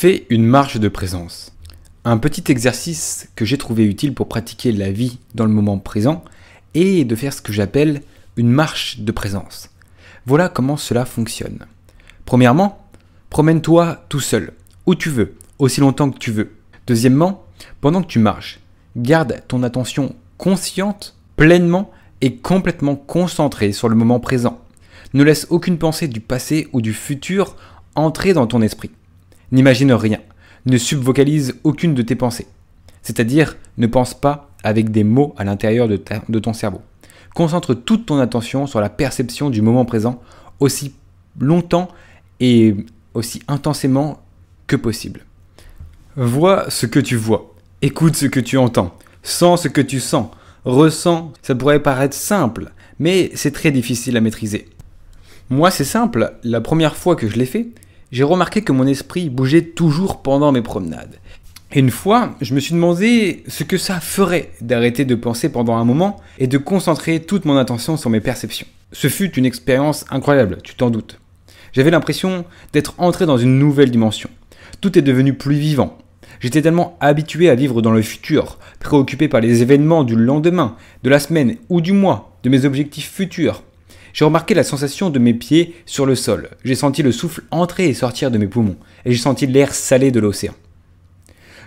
Fais une marche de présence. Un petit exercice que j'ai trouvé utile pour pratiquer la vie dans le moment présent est de faire ce que j'appelle une marche de présence. Voilà comment cela fonctionne. Premièrement, promène-toi tout seul, où tu veux, aussi longtemps que tu veux. Deuxièmement, pendant que tu marches, garde ton attention consciente, pleinement et complètement concentrée sur le moment présent. Ne laisse aucune pensée du passé ou du futur entrer dans ton esprit. N'imagine rien, ne subvocalise aucune de tes pensées. C'est-à-dire, ne pense pas avec des mots à l'intérieur de, ton cerveau. Concentre toute ton attention sur la perception du moment présent aussi longtemps et aussi intensément que possible. Vois ce que tu vois, écoute ce que tu entends, sens ce que tu sens, ressens. Ça pourrait paraître simple, mais c'est très difficile à maîtriser. Moi, c'est simple, la première fois que je l'ai fait, j'ai remarqué que mon esprit bougeait toujours pendant mes promenades. Et une fois, je me suis demandé ce que ça ferait d'arrêter de penser pendant un moment et de concentrer toute mon attention sur mes perceptions. Ce fut une expérience incroyable, tu t'en doutes. J'avais l'impression d'être entré dans une nouvelle dimension. Tout est devenu plus vivant. J'étais tellement habitué à vivre dans le futur, préoccupé par les événements du lendemain, de la semaine ou du mois, de mes objectifs futurs, j'ai remarqué la sensation de mes pieds sur le sol. J'ai senti le souffle entrer et sortir de mes poumons. Et j'ai senti l'air salé de l'océan.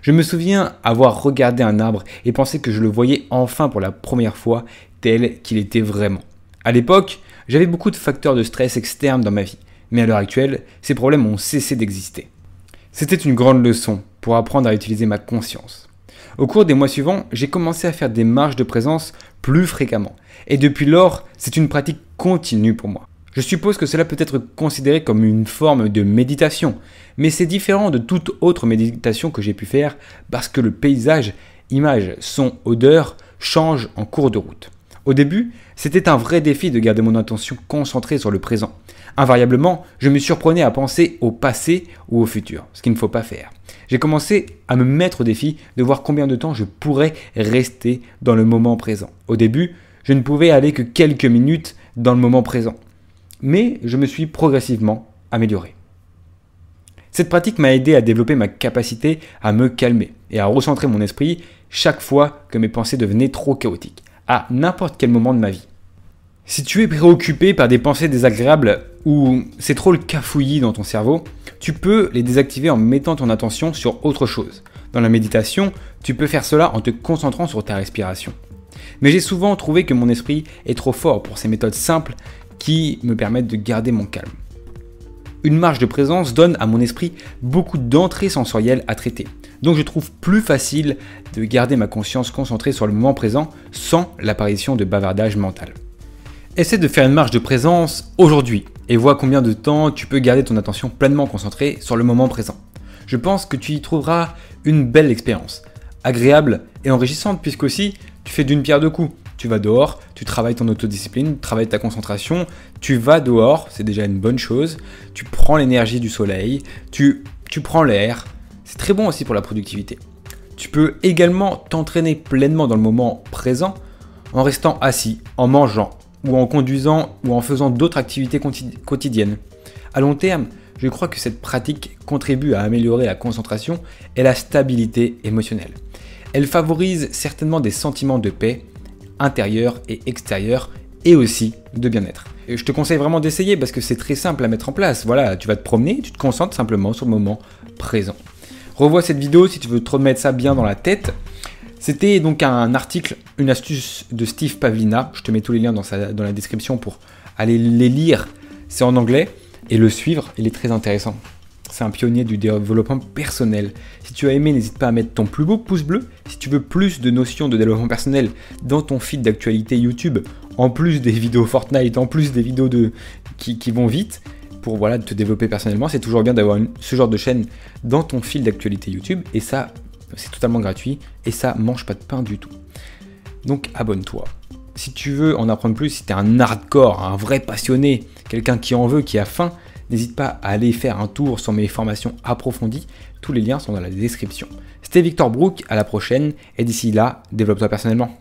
Je me souviens avoir regardé un arbre et pensé que je le voyais enfin pour la première fois tel qu'il était vraiment. À l'époque, j'avais beaucoup de facteurs de stress externes dans ma vie. Mais à l'heure actuelle, ces problèmes ont cessé d'exister. C'était une grande leçon pour apprendre à utiliser ma conscience. Au cours des mois suivants, j'ai commencé à faire des marches de présence plus fréquemment. Et depuis lors, c'est une pratique continue pour moi. Je suppose que cela peut être considéré comme une forme de méditation, mais c'est différent de toute autre méditation que j'ai pu faire parce que le paysage, image, son, odeur changent en cours de route. Au début, c'était un vrai défi de garder mon attention concentrée sur le présent. Invariablement, je me surprenais à penser au passé ou au futur, ce qu'il ne faut pas faire. J'ai commencé à me mettre au défi de voir combien de temps je pourrais rester dans le moment présent. Au début, je ne pouvais aller que quelques minutes dans le moment présent. Mais je me suis progressivement amélioré. Cette pratique m'a aidé à développer ma capacité à me calmer et à recentrer mon esprit chaque fois que mes pensées devenaient trop chaotiques, à n'importe quel moment de ma vie. Si tu es préoccupé par des pensées désagréables ou c'est trop le cafouillis dans ton cerveau, tu peux les désactiver en mettant ton attention sur autre chose. Dans la méditation, tu peux faire cela en te concentrant sur ta respiration. Mais j'ai souvent trouvé que mon esprit est trop fort pour ces méthodes simples qui me permettent de garder mon calme. Une marge de présence donne à mon esprit beaucoup d'entrées sensorielles à traiter. Donc je trouve plus facile de garder ma conscience concentrée sur le moment présent sans l'apparition de bavardage mental. Essaie de faire une marche de présence aujourd'hui et vois combien de temps tu peux garder ton attention pleinement concentrée sur le moment présent. Je pense que tu y trouveras une belle expérience, agréable et enrichissante puisqu'aussi tu fais d'une pierre deux coups. Tu vas dehors, tu travailles ton autodiscipline, tu travailles ta concentration, tu vas dehors, c'est déjà une bonne chose, tu prends l'énergie du soleil, tu, tu prends l'air, c'est très bon aussi pour la productivité. Tu peux également t'entraîner pleinement dans le moment présent en restant assis, en mangeant, ou en conduisant ou en faisant d'autres activités quotidiennes. À long terme, je crois que cette pratique contribue à améliorer la concentration et la stabilité émotionnelle. Elle favorise certainement des sentiments de paix intérieure et extérieure et aussi de bien-être. Je te conseille vraiment d'essayer parce que c'est très simple à mettre en place. Voilà, tu vas te promener, tu te concentres simplement sur le moment présent. Revois cette vidéo si tu veux te remettre ça bien dans la tête. C'était donc un article, une astuce de Steve Pavlina. Je te mets tous les liens dans, la description pour aller les lire. C'est en anglais et le suivre, il est très intéressant. C'est un pionnier du développement personnel. Si tu as aimé, n'hésite pas à mettre ton plus beau pouce bleu. Si tu veux plus de notions de développement personnel dans ton feed d'actualité YouTube, en plus des vidéos Fortnite, en plus des vidéos qui, vont vite, pour voilà, te développer personnellement, c'est toujours bien d'avoir ce genre de chaîne dans ton fil d'actualité YouTube. Et ça, c'est totalement gratuit et ça mange pas de pain du tout. Donc abonne-toi. Si tu veux en apprendre plus, si tu un hardcore, un vrai passionné, quelqu'un qui en veut, qui a faim, n'hésite pas à aller faire un tour sur mes formations approfondies. Tous les liens sont dans la description. C'était Victor Brook, à la prochaine, et d'ici là, développe-toi personnellement.